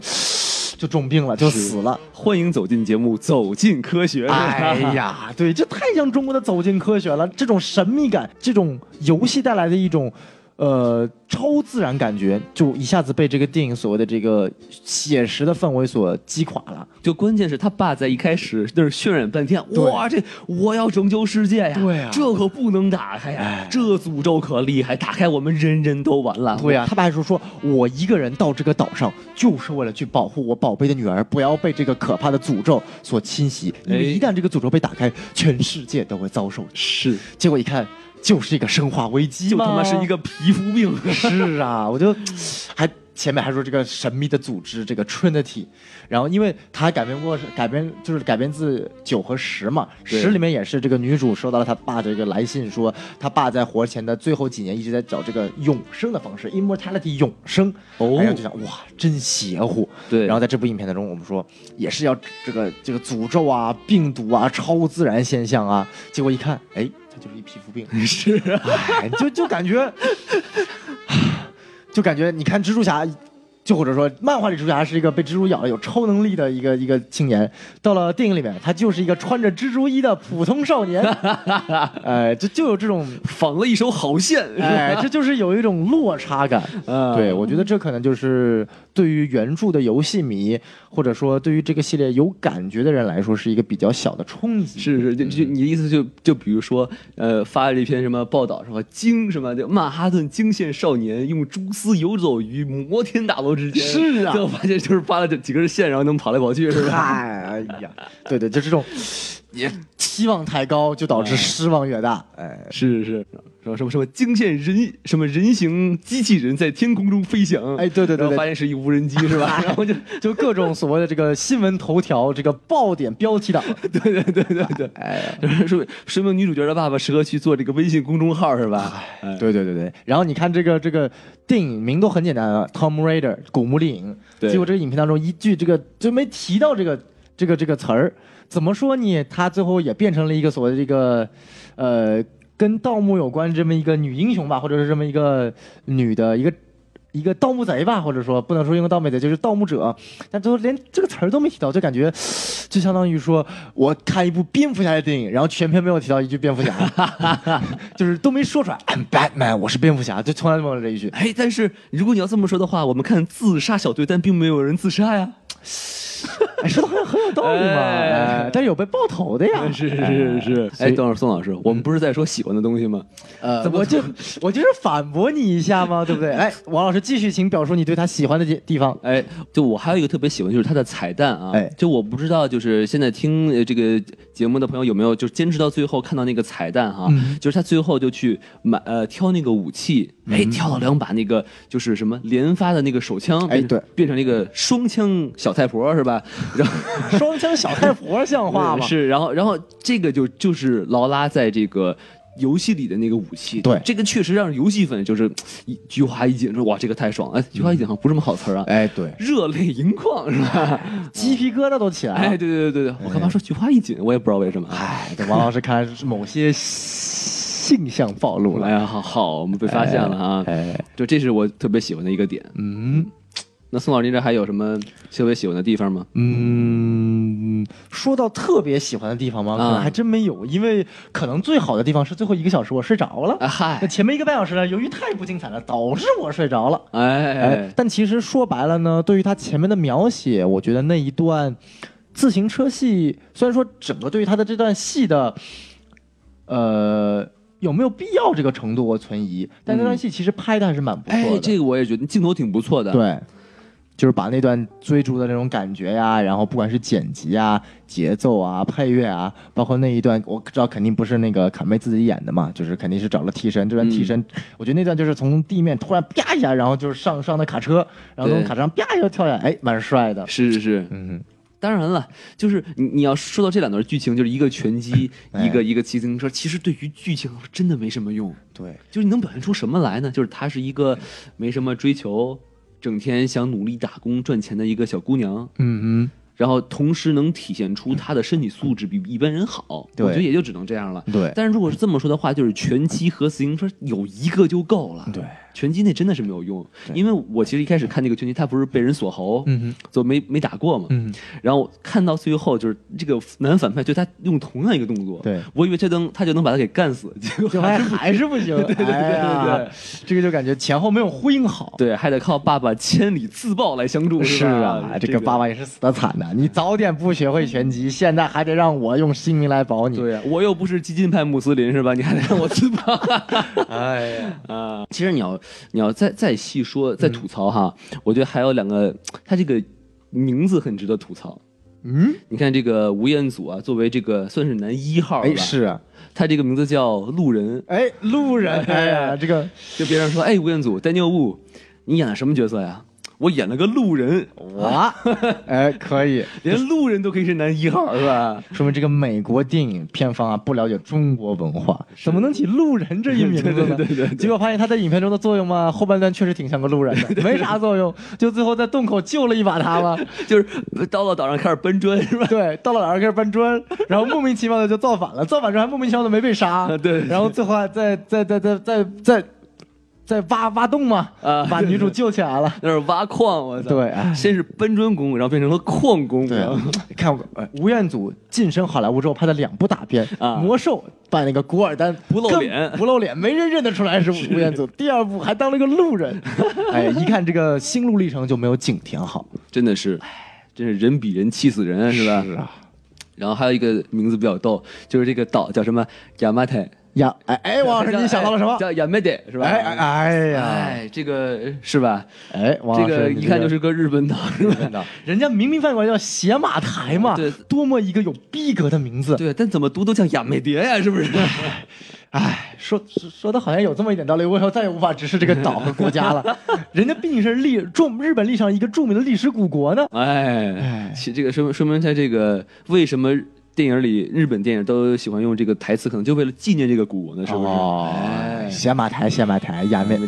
就重病了，就死了。欢迎走进节目，走进科学。哎，呀，对，这太像中国的走进科学了，这种神秘感，这种游戏带来的一种。呃超自然感觉，就一下子被这个电影所谓的这个写实的氛围所击垮了。就关键是他爸在一开始就是渲染半天，哇，这我要拯救世界呀，对啊这可不能打开呀哎，这诅咒可厉害，打开我们人人都完了。对呀、他爸还说说，我一个人到这个岛上，就是为了去保护我宝贝的女儿，不要被这个可怕的诅咒所侵袭。因为哎一旦这个诅咒被打开，全世界都会遭受。是，结果一看，就是一个生化危机，就他妈是一个皮肤病。是啊，我就还前面还说这个神秘的组织，这个 Trinity，然后因为他还改编过，改编就是改编自九和十嘛，十里面也是这个女主收到了她爸的一个来信，说她爸在活前的最后几年一直在找这个永生的方式，immortality 永生，哦。然后就想哇，真邪乎。对然后在这部影片当中，我们说也是要这个这个诅咒啊、病毒啊、超自然现象啊，结果一看，哎，它就是一皮肤病。是啊，哎，就就感觉，就感觉你看蜘蛛侠，就或者说漫画里蜘蛛侠是一个被蜘蛛咬了有超能力的一个一个青年，到了电影里面，他就是一个穿着蜘蛛衣的普通少年，哎，就就有这种，仿了一手好线，是哎，这 就是有一种落差感。嗯对，我觉得这可能就是对于原著的游戏迷，或者说对于这个系列有感觉的人来说，是一个比较小的冲击。是是，就就你的意思就就比如说，呃，发了一篇什么报道，什么惊什么就，曼哈顿惊现少年用蛛丝游走于摩天大楼之间，是啊 最后发现就是扒了这几根线，然后能跑来跑去，是吧？哎呀，对对，就这种，也期望太高，就导致失望越大。哎，是是，什么什么什么惊现人什么人形机器人在天空中飞翔，哎对对对对然后发现是一无人机，是吧？然后就 就各种所谓的这个新闻头条，这个爆点标题党。对对对对对，哎，就是说说明女主角的爸爸适合去做这个微信公众号，是吧？哎，对对对对。然后你看这个这个电影名都很简单啊，Tom Raider 古墓丽影。对结果这个影片当中一句这个就没提到这个这个这个词儿，怎么说呢？他最后也变成了一个所谓的这个呃跟盗墓有关这么一个女英雄吧，或者是这么一个女的一个。一个盗墓贼吧，或者说不能说一个盗墓贼，就是盗墓者，但最后连这个词儿都没提到，就感觉就相当于说我看一部蝙蝠侠的电影，然后全篇没有提到一句蝙蝠侠，就是都没说出来，I'm Batman，我是蝙蝠侠，就从来没有这一句。哎，但是如果你要这么说的话，我们看自杀小队，但并没有人自杀呀。哎，说的好像很有道理嘛，哎哎，但是有被爆头的呀。是是是是。哎，等会儿宋老师，我们不是在说喜欢的东西吗？呃，怎么我就 我就是反驳你一下嘛，对不对？哎，王老师继续，请表述你对他喜欢的地地方。哎，就我还有一个特别喜欢，就是他的彩蛋啊。哎就我不知道，就是现在听呃这个节目的朋友有没有，就是坚持到最后看到那个彩蛋哈、嗯就是他最后就去买呃挑那个武器，哎，挑了两把那个就是什么连发的那个手枪，哎对变成那个双枪小太婆是吧？然后。双枪小太婆像话吗？是，然后然后这个就就是劳拉在这个。游戏里的那个武器，对这个确实让游戏粉就是一菊花一紧，说哇这个太爽了，哎，菊花一紧好像不是什么好词儿啊，哎，对，热泪盈眶是吧？鸡皮疙瘩都起来了。哎，对对对对对，我干嘛说菊花一紧？我也不知道为什么。哎，这王老师看来是某些性向暴露了。哎呀，好好，我们被发现了啊！哎，就这是我特别喜欢的一个点。嗯那宋老师，您这还有什么特别喜欢的地方吗？嗯，说到特别喜欢的地方吗？可能啊还真没有，因为可能最好的地方是最后一个小时我睡着了。啊嗨那，前面一个半小时呢，由于太不精彩了，导致我睡着了。哎哎，但其实说白了呢，对于他前面的描写，我觉得那一段自行车戏，虽然说整个对于他的这段戏的，呃，有没有必要这个程度我存疑，但那段戏其实拍的还是蛮不错的。哎，这个我也觉得镜头挺不错的。，对，就是把那段追逐的那种感觉呀，然后不管是剪辑啊、节奏啊、配乐啊，包括那一段，我知道肯定不是那个卡妹自己演的嘛，就是肯定是找了替身。这段替身，我觉得那段就是从地面突然啪一下，然后就是上上的卡车，然后从卡车上啪一下跳下来，哎，蛮帅的。是是是。嗯，当然了，就是你你要说到这两段剧情，就是一个拳击，哎一个一个骑自行车，其实对于剧情真的没什么用。对，就是你能表现出什么来呢？就是他是一个没什么追求，整天想努力打工赚钱的一个小姑娘，嗯嗯然后同时能体现出她的身体素质比一般人好，对。我觉得也就只能这样了。对，但是如果是这么说的话，就是拳击和自行车有一个就够了。对，拳击那真的是没有用，因为我其实一开始看那个拳击，他不是被人锁喉，嗯就没没打过嘛，嗯，然后看到最后就是这个男反派对他用同样一个动作，对我以为他能他就能把他给干死，结果就还 还是不行，对对对对对这个就感觉前后没有呼应好。对，还得靠爸爸千里自爆来相助，是吧啊，这个爸爸也是死的惨的。你早点不学会拳击，现在还得让我用性命来保你。对，我又不是激进派穆斯林是吧？你还得让我自爆哎呀，啊！其实你要你要再再细说再吐槽哈，我觉得还有两个，他这个名字很值得吐槽。嗯，你看这个吴彦祖啊，作为这个算是男一号吧哎是啊，他这个名字叫路人，哎路人，哎呀，这个就别人说，哎，吴彦祖，Daniel Wu，你演的什么角色呀？我演了个路人，哇，哎可以，连路人都可以是男一号是吧？说明这个美国电影片方啊不了解中国文化，怎么能起路人这一名字呢？对对对对结果发现他在影片中的作用嘛，后半段确实挺像个路人的，没啥作用，就最后在洞口救了一把他嘛。就是到了岛上开始搬砖是吧？对，到了岛上开始搬砖，然后莫名其妙的就造反了，造反之后还莫名其妙的没被杀，对。然后最后还再再再再再再再挖挖洞嘛，啊。把女主救起来了。那是挖矿，我操！对哎。先是搬砖工，然后。变成了矿工，对看吴彦祖晋升好莱坞之后拍的两部大片，啊。魔兽》扮那个古尔丹，不露脸。不露脸，没人认得出来是吴彦祖。第二部还当了个路人，哎，一看这个心路历程就没有景甜好，真的是，真是人比人气死人是吧？是啊，然后还有一个名字比较逗，就是这个岛叫什么？亚麻泰，呀，哎哎，王老师你想到了什么？叫亚麻泰是吧？哎哎哎呀，哎，这个是吧？哎，王这老师这个一看就是个日本岛日本岛，人家明明饭馆叫写马台嘛，对多么一个有逼格的名字。对，但怎么读都叫亚美蝶呀，是不是？哎，说说说的好像有这么一点道理，我以后再也无法直视这个岛和国家了。人家毕竟是历著日本历史上一个著名的历史古国呢。哎哎，其这个说明说明在这个为什么电影里日本电影都喜欢用这个台词，可能就为了纪念这个古文呢，是不是？哦哎，写马台，写马台，亚美。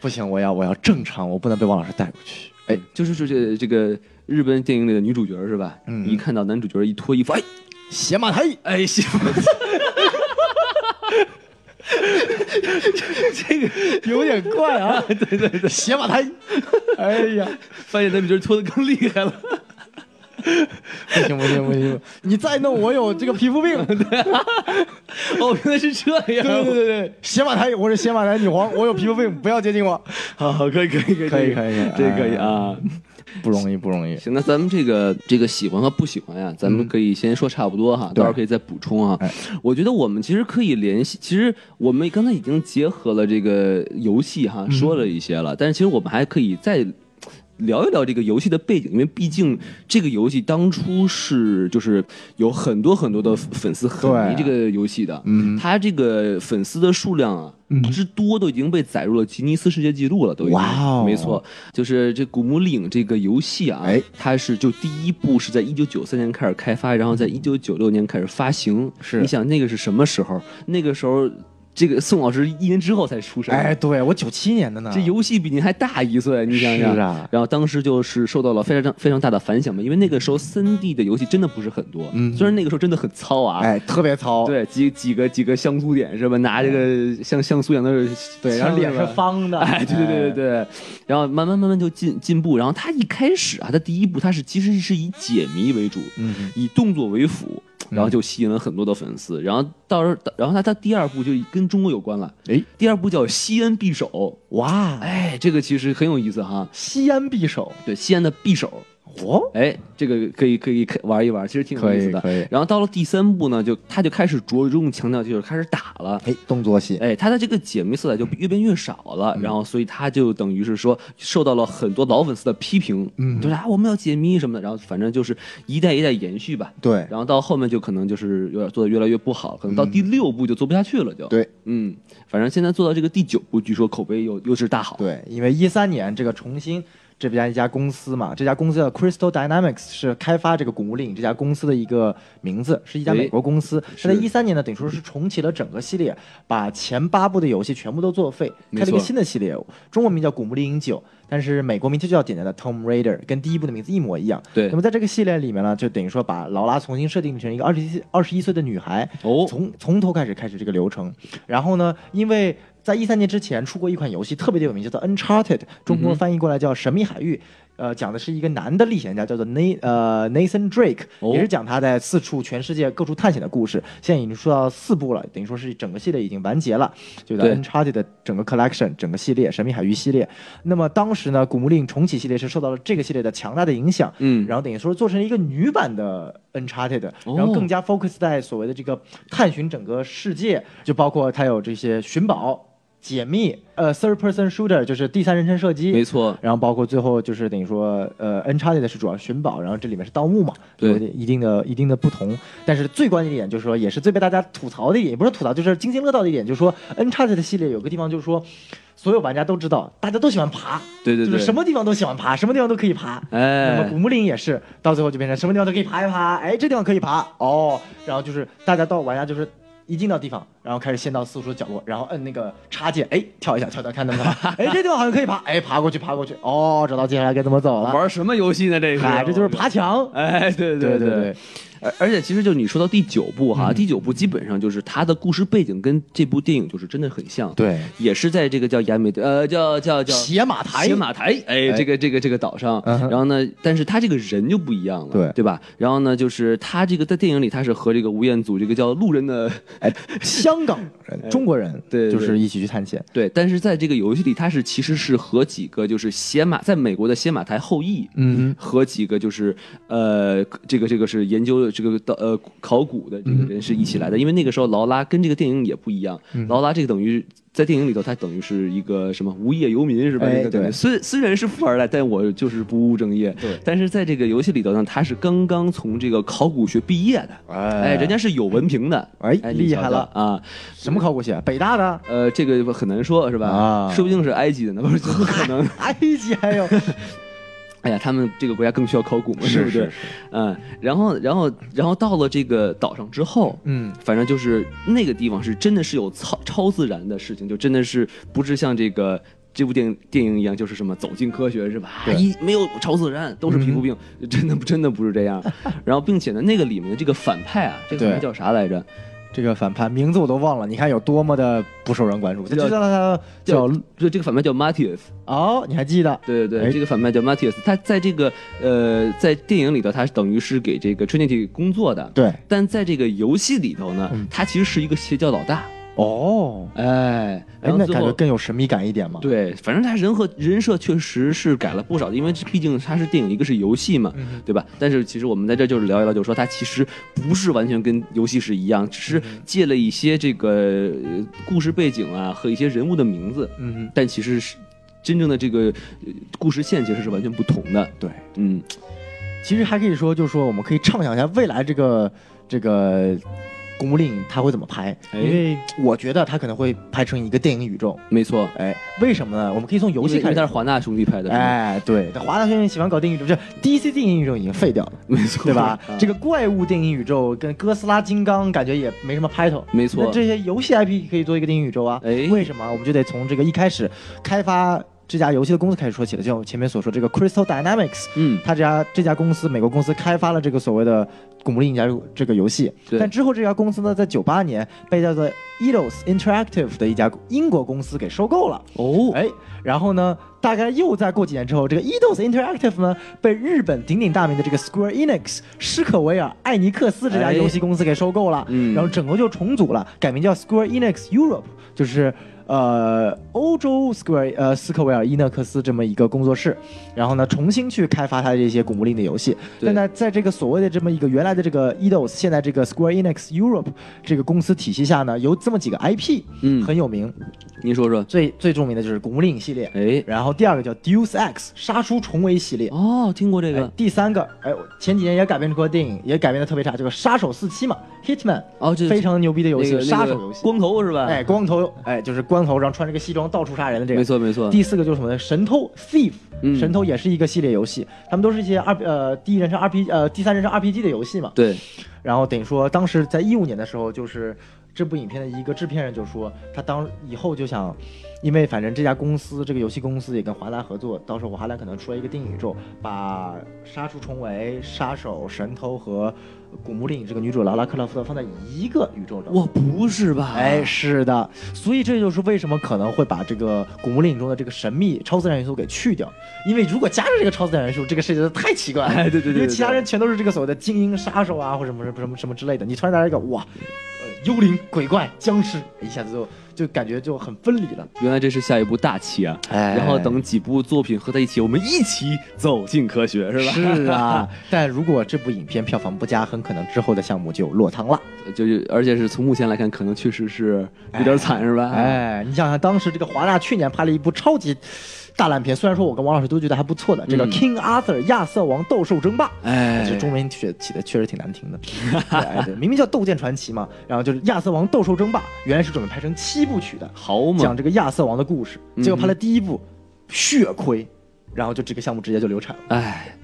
不行，我要我要正常，我不能被王老师带过去。哎，就是说这这个日本电影里的女主角是吧？嗯一看到男主角一脱衣服，哎写马台，哎，写马台，这个有点怪啊。对 对对，邪马台。哎呀，发现男主角脱的更厉害了。不行不行不行，你再弄我有这个皮肤病。哦，原来是这样。对对对对，写马台，我是写马台女皇，我有皮肤病，不要接近我。好好，可以可以可以可以可以这个可以啊。不容易不容易。行，那咱们这个这个喜欢和不喜欢呀，咱们可以先说差不多哈，对到时候可以再补充啊哎。我觉得我们其实可以联系，其实我们刚才已经结合了这个游戏哈，说了一些了，但是其实我们还可以再。聊一聊这个游戏的背景，因为毕竟这个游戏当初是就是有很多很多的粉丝很迷这个游戏的，嗯。它这个粉丝的数量啊嗯。之多都已经被载入了吉尼斯世界纪录了，都已经。哇哦。没错，就是这《古墓丽影》这个游戏啊，哎。它是就第一部是在一九九三年开始开发，然后在一九九六年开始发行。是。你想那个是什么时候？那个时候，这个宋老师一年之后才出生。哎，对我九七年的呢，这游戏比您还大一岁，你想想。是啊。然后当时就是受到了非常非常大的反响嘛，因为那个时候三 D 的游戏真的不是很多，嗯。虽然那个时候真的很糙啊。哎特别糙，对，几几个几个像素点是吧？拿这个像像素一样的对，然后脸是方的，哎，对对对对对，然后慢慢慢慢就进进步，然后他一开始啊，他第一步他是其实是以解谜为主，嗯，以动作为辅，然后就吸引了很多的粉丝，然后到时候然后他他第二部就跟中国有关了，哎，第二部叫西安匕首，哇，哎，这个其实很有意思哈，西安匕首，对，西安的匕首，哦，哎，这个可以可以看玩一玩，其实挺有意思的。可以可以然后到了第三部呢，就他就开始着重强调就是开始打了。哎，动作戏，哎，他的这个解谜色彩就越变越少了，嗯然后所以他就等于是说受到了很多老粉丝的批评，嗯就是啊我们要解谜什么的，然后反正就是一代一代延续吧。对然后到后面就可能就是有点做的越来越不好，可能到第六部就做不下去了，就对嗯，反正现在做到这个第九部，据说口碑又又是大好。对，因为一三年这个重新。这边一家公司嘛，这家公司叫 Crystal Dynamics，是开发这个《古墓丽影》这家公司的一个名字，是一家哎美国公司。它在一三年呢，等于说是重启了整个系列，把前八部的游戏全部都作废，开了一个新的系列，中文名叫《古墓丽影九》，但是美国名字就叫简单的 Tomb Raider，跟第一部的名字一模一样。对那么在这个系列里面呢，就等于说把劳拉重新设定成一个二十一二十一岁的女孩，哦从从头开始开始这个流程。然后呢，因为在一三年之前出过一款游戏，特别的有名，叫做 Uncharted，中国翻译过来叫《神秘海域》。呃，讲的是一个男的历险家，叫做 Na 呃 Nathan Drake，、哦也是讲他在四处全世界各处探险的故事。现在已经出到四部了，等于说是整个系列已经完结了，就叫 Uncharted 的整个 collection 整个系列《神秘海域》系列。那么当时呢，古墓丽影重启系列是受到了这个系列的强大的影响，嗯，然后等于说做成了一个女版的 Uncharted，然后更加 focus 在所谓的这个探寻整个世界，就包括它有这些寻宝、解密，呃，third person shooter 就是第三人称射击，没错，然后包括最后就是等于说，呃，Uncharted 是主要寻宝，然后这里面是盗墓嘛，对。有一定的一定的不同。但是最关键的一点就是说，也是最被大家吐槽的一点，也不是吐槽，就是津津乐道的一点，就是说 Uncharted 系列有个地方就是说，所有玩家都知道，大家都喜欢爬，对对对，就是什么地方都喜欢爬，什么地方都可以爬。那么哎古，墓丽影也是，到最后就变成什么地方都可以爬一爬，哎，这地方可以爬哦，然后就是大家到玩家就是一进到地方，然后开始先到四处的角落，然后摁那个插件，哎，跳一下，跳跳看能不能爬，哎，这地方好像可以爬，哎，爬过去，爬过去，哦，知道接下来该怎么走了，玩什么游戏呢？这哎，这就是爬墙，哎，对。对对对，而而且其实就你说到第九部哈，嗯。第九部基本上就是它的故事背景跟这部电影就是真的很像，，对，也是在这个叫亚美呃叫叫叫斜马台，斜马台，哎，哎这个这个这个岛上，嗯哼。然后呢，但是他这个人就不一样了，对。对吧？然后呢，就是他这个在电影里他是和这个吴彦祖这个叫路人的，哎，香港人、中国人，对对就是一起去探险，对，但是在这个游戏里他是其实是和几个就是斜马在美国的斜马台后裔，嗯，和几个就是呃，这个这个是研究这个呃考古的这个人是一起来的，因为那个时候劳拉跟这个电影也不一样，劳拉这个等于在电影里头，他等于是一个什么无业游民是吧？哎这个感觉对虽虽然是富二代，但我就是不务正业。对但是在这个游戏里头呢，他是刚刚从这个考古学毕业的，哎哎，人家是有文凭的，哎厉害了啊！什么考古学？北大的，呃，这个很难说，是吧？啊说不定是埃及的呢，不是？怎么可能？埃及还有，哎呀，他们这个国家更需要考古嘛，是对不对是？嗯，然后，然后，然后到了这个岛上之后，嗯，反正就是那个地方是真的是有超超自然的事情，就真的是不是像这个。这部电影电影一样，就是什么走进科学是吧？一没有超自然，都是皮肤病，真的真的不是这样。然后，并且呢，那个里面的这个反派啊，这个反派叫啥来着？这个反派名字我都忘了，你看有多么的不受人关注，就叫叫他叫就这个反派叫 Matthias，哦，你还记得？对对对，哎。这个反派叫 Matthias，他在这个呃在电影里头，他等于是给这个 Trinity 工作的，对，但在这个游戏里头呢，嗯。他其实是一个邪教老大，哦，哎，哎那感觉更有神秘感一点嘛。对，反正他人和人设确实是改了不少的，因为毕竟它是电影，一个是游戏嘛，嗯对吧？但是其实我们在这就是聊一聊，就是说它其实不是完全跟游戏是一样，只是嗯借了一些这个呃故事背景啊和一些人物的名字，嗯，但其实是真正的这个呃故事线其实是完全不同的。对，嗯，其实还可以说，就是说我们可以畅想一下未来这个这个。古墓丽影它会怎么拍？哎因为我觉得它可能会拍成一个电影宇宙。没错，哎，为什么呢？我们可以从游戏开始因为因为他是。华纳兄弟拍的，哎，对，华纳兄弟喜欢搞电影宇宙，这 DC 电影宇宙已经废掉了，没错，对吧？啊这个怪物电影宇宙跟哥斯拉、金刚感觉也没什么拍头。没错那，这些游戏 IP 可以做一个电影宇宙啊？哎为什么？我们就得从这个一开始开发这家游戏的公司开始说起了。就像我前面所说，这个 Crystal Dynamics，嗯，它这家这家公司，美国公司开发了这个所谓的《古墓丽影》家这个游戏。但之后这家公司呢，在九八年被叫做 Eidos Interactive 的一家英国公司给收购了。哦，哎，然后呢，大概又再过几年之后，这个 Eidos Interactive 呢被日本鼎鼎大名的这个 Square Enix 施可维尔艾尼克斯这家哎游戏公司给收购了，嗯然后整个就重组了，改名叫 Square Enix Europe，就是。呃，欧洲 Square 呃斯科维尔伊诺克斯这么一个工作室，然后呢重新去开发它的这些古墓丽影的游戏。对但在在这个所谓的这么一个原来的这个 Eidos，现在这个 Square Enix Europe 这个公司体系下呢，有这么几个 IP 嗯，很有名，您说说，最最著名的就是古墓丽影系列，哎，然后第二个叫 Deus Ex 杀出重围系列。哦，听过这哎个，，第三个，哎，前几年也改编出过电影，也改编的特别差，这个《杀手四七》嘛，Hitman，哦，这非常牛逼的游戏，那个杀手游戏。光头是吧？哎，光头，哎，就是光头，然后穿着个西装到处杀人的这个。没错没错，第四个就是什么呢？神偷 Thief，、嗯神偷也是一个系列游戏，他们都是一些二呃第一人称 RPG 呃第三人称 RPG 的游戏嘛。对，然后等于说，当时在一五年的时候，就是这部影片的一个制片人就说，他当以后就想，因为反正这家公司这个游戏公司也跟华纳合作，到时候华纳可能出来一个电影宇宙，把杀出重围、杀手、神偷和古墓丽影这个女主劳拉克劳福特放在一个宇宙中。我，不是吧？哎，是的，所以这就是为什么可能会把这个《古墓丽影》中的这个神秘超自然元素给去掉，因为如果加上这个超自然元素，这个世界就太奇怪了。哎对对对对因为其他人全都是这个所谓的精英杀手啊，或者什么什么什么之类的，你突然来了一个哇，呃，幽灵、鬼怪、僵尸，一下子就就感觉就很分离了。原来这是下一部大戏啊！哎然后等几部作品合在一起，我们一起走进科学，是吧？是啊，但如果这部影片票房不佳，很可能之后的项目就落汤了。就是而且是从目前来看，可能确实是有点惨，是吧？，哎，你想想，当时这个华纳去年拍了一部超级大烂片，虽然说我跟王老师都觉得还不错的，这个嗯《King Arthur 亚瑟王斗兽争霸》。哎，这中文起起的确实挺难听的，对哎对，明明叫《斗剑传奇》嘛，然后就是亚瑟王斗兽争霸，原来是准备拍成七部曲的，好嘛讲，这个亚瑟王的故事，结果拍了嗯第一部，血亏，然后就这个项目直接就流产了。哎，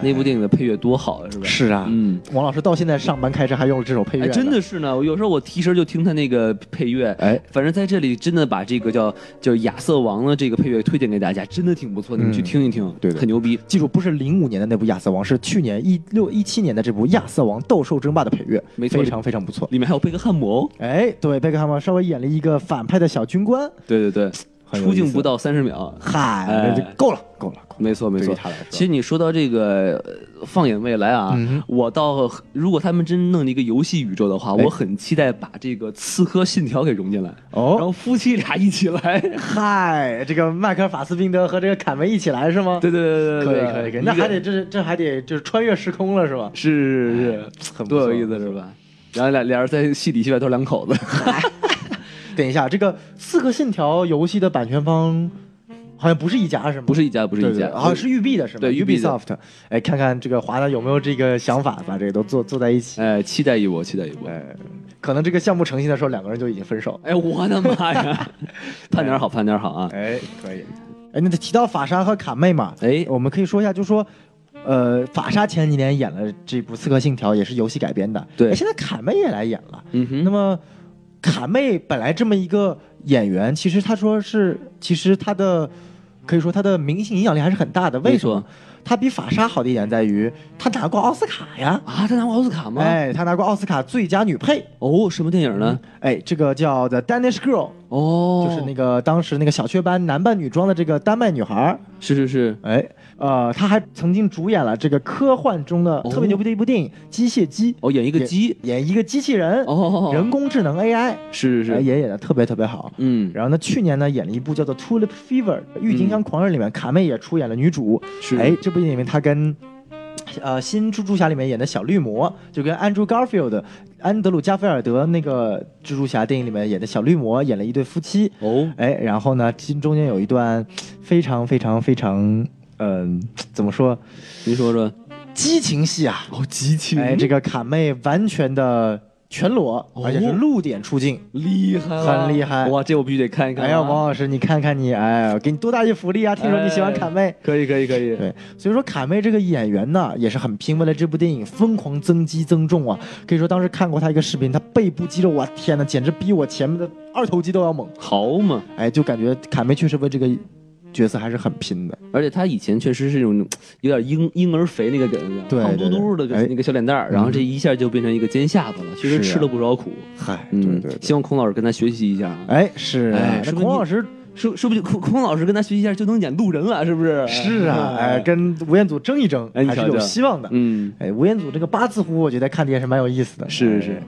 那部电影的配乐多好啊，是吧？是啊嗯。王老师到现在上班开车还用了这首配乐哎，真的是呢！我有时候我提神就听他那个配乐，哎，反正在这里真的把这个叫叫亚瑟王的这个配乐推荐给大家，真的挺不错，你们去嗯听一听，对的很牛逼。记住，不是零五年的那部亚瑟王，是去年一六一七年的这部亚瑟王斗兽争霸的配乐，没错非常非常不错。里面还有贝克汉姆哦，哎，对，贝克汉姆稍微演了一个反派的小军官，对对对，出镜不到三十秒，嗨，够了，够了。没错没错。其实你说到这个呃放眼未来啊，嗯我倒如果他们真弄一个游戏宇宙的话，哎。我很期待把这个《刺客信条》给融进来，哦。然哦，后夫妻俩一起来。嗨，这个迈克尔·法斯宾德和这个凯文一起来是吗？对对对对可以对，可以可以，那还得这这还得就是穿越时空了是吧？是是是，很不错多有意思是吧？然后俩俩人在戏里戏外都是两口子，等一下，这个《刺客信条》游戏的版权方好像不是一家是吗？不是一家不是一家，好像是育碧的是吗？对育碧的 Ubisoft。哎，看看这个华纳有没有这个想法，把这个都做做在一起。哎，期待一波，期待一波。哎，可能这个项目成型的时候，两个人就已经分手了。哎，我的妈呀！盼点好，盼点好啊！哎，可以。哎，那提到法莎和卡妹嘛，哎我们可以说一下，就说，呃，法莎前几年演了这部《刺客信条》，也是游戏改编的。对哎现在卡妹也来演了。嗯哼，那么，卡妹本来这么一个演员，其实她说是，其实她的可以说他的明星影响力还是很大的。为什么没错？她比法莎好的一点在于，他拿过奥斯卡呀。啊，他拿过奥斯卡吗？哎，他拿过奥斯卡最佳女配。哦，什么电影呢？哎，这个叫《The Danish Girl》，哦，就是那个当时那个小雀斑男扮女装的这个丹麦女孩。是是是，哎，呃，他还曾经主演了这个科幻中的哦。特别牛逼的一部电影《机械姬》，哦，演一个机，演一个机器人，哦，人工智能 AI，哎是是是，也演的特别特别好。嗯，然后呢，去年呢演了一部叫做《Tulip Fever》郁金香狂热里面，卡妹也出演了女主。是。哎，这部电影里面她跟呃新蜘蛛侠里面演的小绿魔，就跟 Andrew Garfield、安德鲁加菲尔德那个蜘蛛侠电影里面演的小绿魔演了一对夫妻。哦，哎，然后呢，其中间有一段非常非常非常，嗯、怎么说，您说说，激情戏啊！哦，激情，哎，这个卡妹完全的全裸，哦而且是露点出镜。厉害了，很厉害哇，这我必须得看一看啊。哎呀，王老师，你看看你，哎，给你多大一福利啊！听说你喜欢卡妹。可以可以可以，对，所以说卡妹这个演员呢，也是很拼，为了这部电影疯狂增肌增重啊！可以说当时看过她一个视频，她背部肌肉，哇天呐，简直比我前面的二头肌都要猛！好猛。哎，就感觉卡妹确实为这个角色还是很拼的。而且他以前确实是那种有点婴婴儿肥那个梗，对胖嘟嘟的那个小脸蛋儿，然后这一下就变成一个尖下巴了，确实吃了不少苦。嗨，嗯，对对对，希望孔老师跟他学习一下啊。哎，是孔老师说说不定孔孔老师跟他学习一下就能演路人了，是不是？是啊，哎，跟吴彦祖争一争，还是有希望的。嗯，哎，吴彦祖这个八字胡，我觉得看的也是蛮有意思的。是是哎，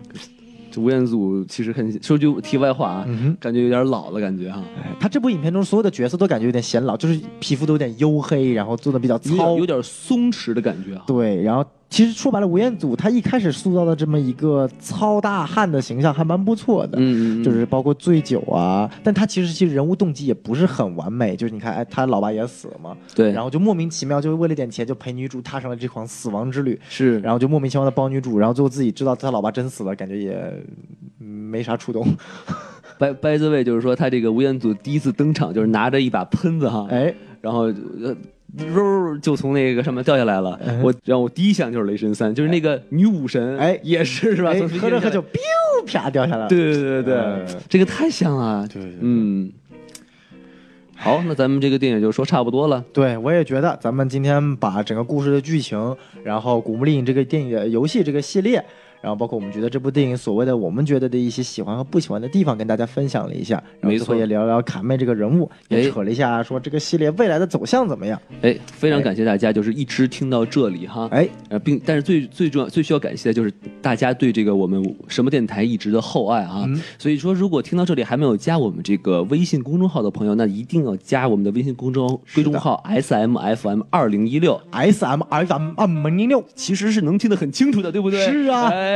这吴彦祖其实很说句题外话啊，嗯。感觉有点老了，感觉哈，哎，他这部影片中所有的角色都感觉有点显老，就是皮肤都有点黝黑，然后做的比较有糙有。点松弛的感觉啊。对，然后其实说白了，吴彦祖他一开始塑造的这么一个糙大汉的形象还蛮不错的。嗯嗯，嗯。就是包括醉酒啊，但他其实其实人物动机也不是很完美，就是你看，哎，他老爸也死了嘛，对，然后就莫名其妙就为了点钱就陪女主踏上了这场死亡之旅，是。然后就莫名其妙的帮女主，然后最后自己知道他老爸真死了，感觉也嗯没啥触动，掰掰子位，就是说他这个吴彦祖第一次登场就是拿着一把喷子哈，哎，然后呃肉就从那个上面掉下来了。我让我第一想就是雷神三，就是那个女武神，哎也是是吧？喝着喝着，biu 啪掉下来了。对对对对这个太像了。对嗯。好，那咱们这个电影就说差不多了。对，我也觉得咱们今天把整个故事的剧情，然后《古墓丽影》这个电影的游戏这个系列，然后包括我们觉得这部电影所谓的我们觉得的一些喜欢和不喜欢的地方，跟大家分享了一下。然后没错最后也聊聊卡妹这个人物，也哎扯了一下说这个系列未来的走向怎么样。哎，非常感谢大家，就是一直听到这里哈。哎，呃，并但是最最重要、最需要感谢的就是大家对这个我们什么电台一直的厚爱啊。嗯所以说，如果听到这里还没有加我们这个微信公众号的朋友，那一定要加我们的微信公众公众号 S M F M 二零一六 S M F M 二零一六，其实是能听得很清楚的，对不对？是啊哎，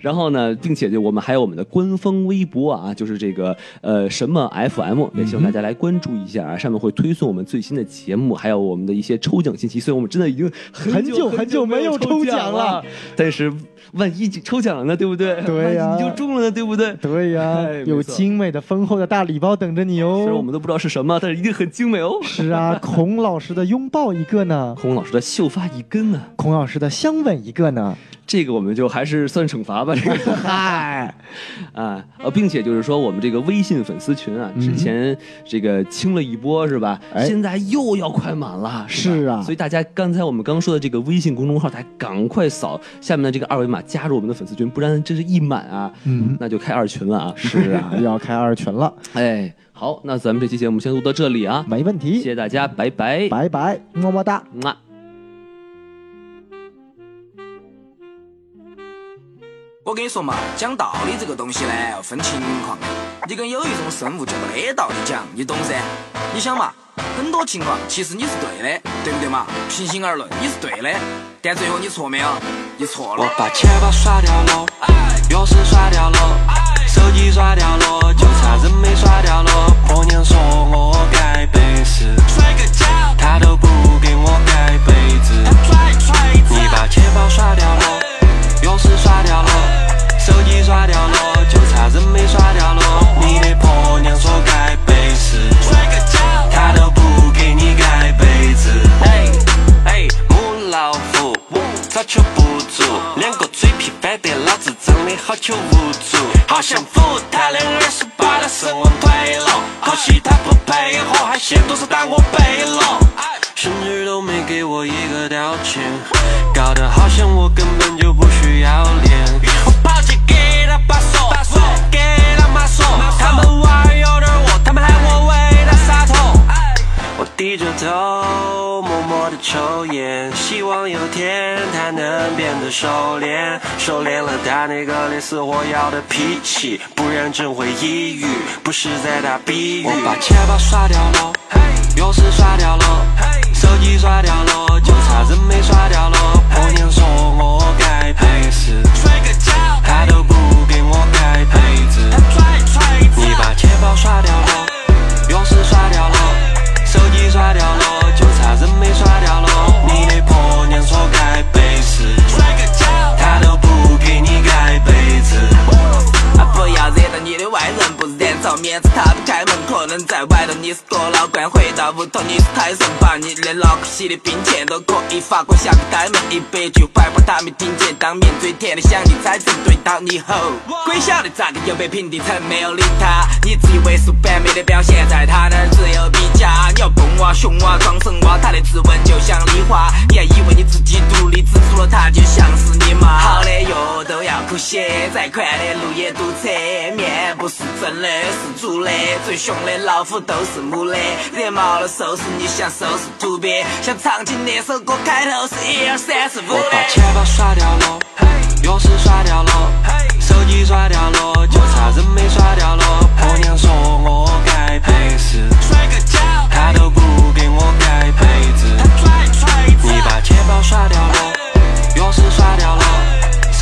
然后呢，并且就我们还有我们的官方微博啊，就是这个呃什么 FM，也希望大家来关注一下啊，上面会推送我们最新的节目，还有我们的一些抽奖信息。所以我们真的已经很久久很久没有抽抽奖奖了，但是万一抽奖了呢，对不对？对呀你就中了呢，对不对？对呀、哎有精美的丰厚的大礼包等着你哦。虽然我们都不知道是什么，但是一定很精美哦。是啊，孔老师的拥抱一个呢，孔老师的秀发一根呢，孔老师的香吻一个呢。这个我们就还是算惩罚吧，这个。嗨 啊，呃，并且就是说，我们这个微信粉丝群啊，之前这个清了一波是吧？哎。现在又要快满了，吧？是啊。所以大家刚才我们刚说的这个微信公众号，大家赶快扫下面的这个二维码加入我们的粉丝群，不然真是一满啊，嗯，那就开二群了啊。是啊，又 要开二群了，哎，好，那咱们这期节目先录到这里啊，没问题。谢谢大家，拜拜，拜拜，么么哒。么我跟你说嘛，讲道理这个东西呢，要分情况。你跟有一种生物就没得道理讲，你懂噻？你想嘛，很多情况其实你是对的，对不对嘛？平心而论，你是对的，但最后你错没有？你错了我。把钱包刷掉了，钥匙刷掉了，手机刷掉了，就差人没刷掉了。婆娘说我该背时，摔个跤，她都不给我盖被子。你把钱包刷掉了，收敛，收敛了他那个连死活要的脾气，不然真会抑郁，不是在打比喻。我把钱包刷掉了，钥匙刷掉了，手机刷掉了，就差人没刷掉了。婆娘说我该背时，摔个跤，她都不给我盖被子你把钱包刷掉了，钥匙刷面子他不开门，可能在外头你是多老倌，回到屋头你是太神，把你的脑壳洗的冰钱都可以发过下个呆萌，一百句坏话他没听见，当面最甜的想你才正对到你吼，鬼晓得咋个又被平地成没有理他，你自以为是完美的表现，在他那儿只有比价，你要蹦哇熊哇装神哇，他的指纹就像梨花，再宽的路也堵车。面不是真的，是猪的，最凶的老虎都是母的。惹毛了收拾你，想收拾土鳖。像唱起那首歌开头是一二三四五的。我把钱包甩掉了，钥匙甩掉了，手机甩掉了，就差人没甩掉了。婆娘说我该赔是，甩个脚，她都不给我盖被子。你把钱包甩掉了，钥匙甩掉了。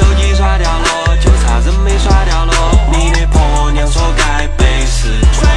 手机刷掉了，就差人没刷掉了。你的婆娘说该背时。